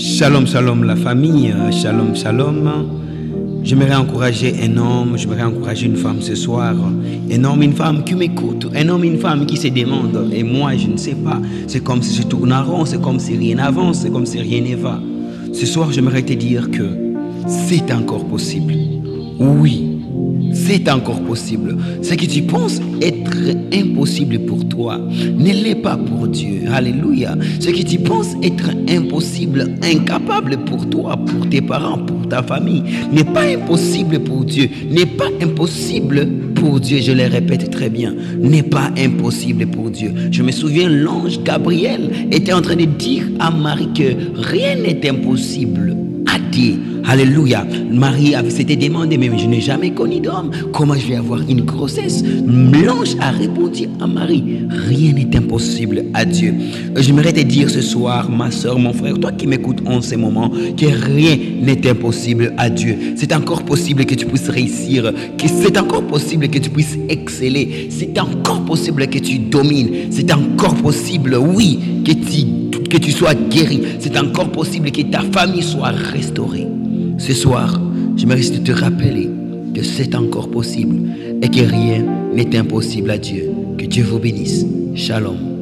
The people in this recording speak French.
Shalom, shalom la famille, shalom, shalom. J'aimerais encourager un homme, j'aimerais encourager une femme ce soir. Un homme, une femme qui m'écoute, un homme, une femme qui se demande. Et moi, je ne sais pas. C'est comme si je tourne en rond, c'est comme si rien n'avance, c'est comme si rien ne va. Ce soir, j'aimerais te dire que c'est encore possible. Oui, c'est encore possible. Ce que tu penses impossible pour toi ne l'est pas pour Dieu. Alléluia. Ce que tu penses être impossible, incapable pour toi, pour tes parents, pour ta famille, n'est pas impossible pour Dieu. N'est pas impossible pour Dieu. Je le répète très bien. N'est pas impossible pour Dieu. Je me souviens, l'ange Gabriel était en train de dire à Marie que rien n'est impossible à Dieu. Alléluia. Marie s'était demandé, mais je n'ai jamais connu d'homme. Comment je vais avoir une grossesse? L'ange a répondu à Marie, rien n'est impossible à Dieu. J'aimerais te dire ce soir, ma soeur, mon frère, toi qui m'écoutes en ce moment, que rien n'est impossible à Dieu. C'est encore possible que tu puisses réussir, que c'est encore possible que tu puisses exceller, c'est encore possible que tu domines, c'est encore possible, oui, que tu, que tu sois guéri, c'est encore possible que ta famille soit restaurée. Ce soir, je mérite de te rappeler que c'est encore possible et que rien n'est impossible à Dieu. Que Dieu vous bénisse. Shalom.